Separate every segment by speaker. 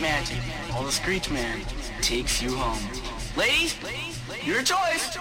Speaker 1: magic. All the Screech Man takes you home. Ladies, your choice.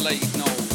Speaker 1: My hormones jumping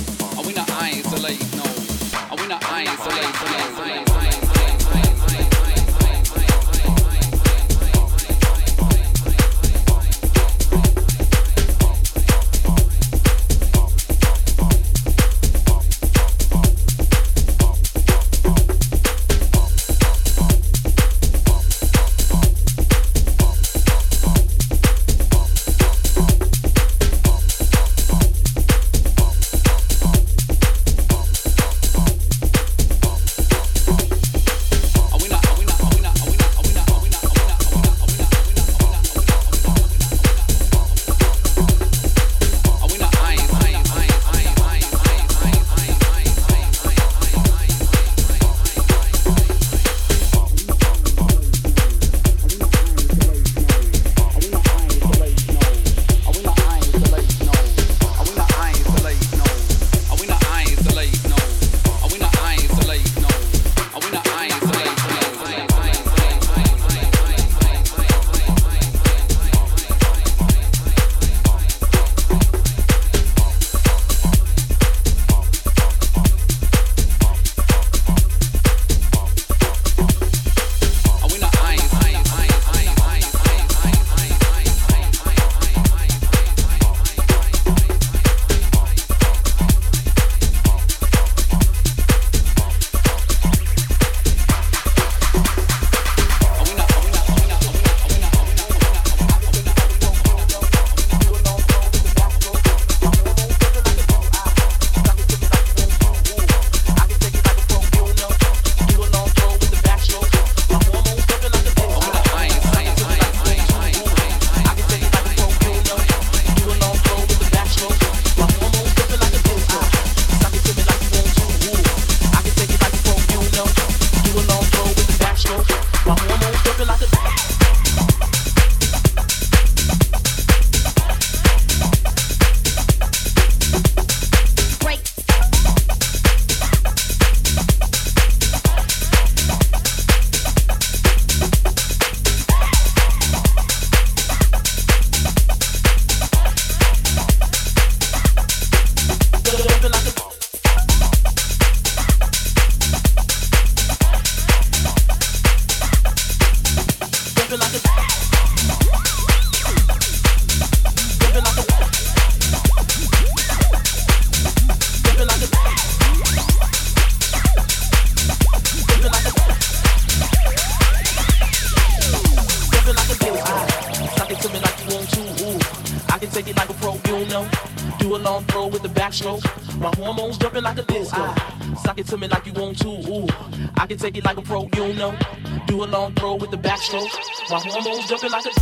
Speaker 1: Just a license.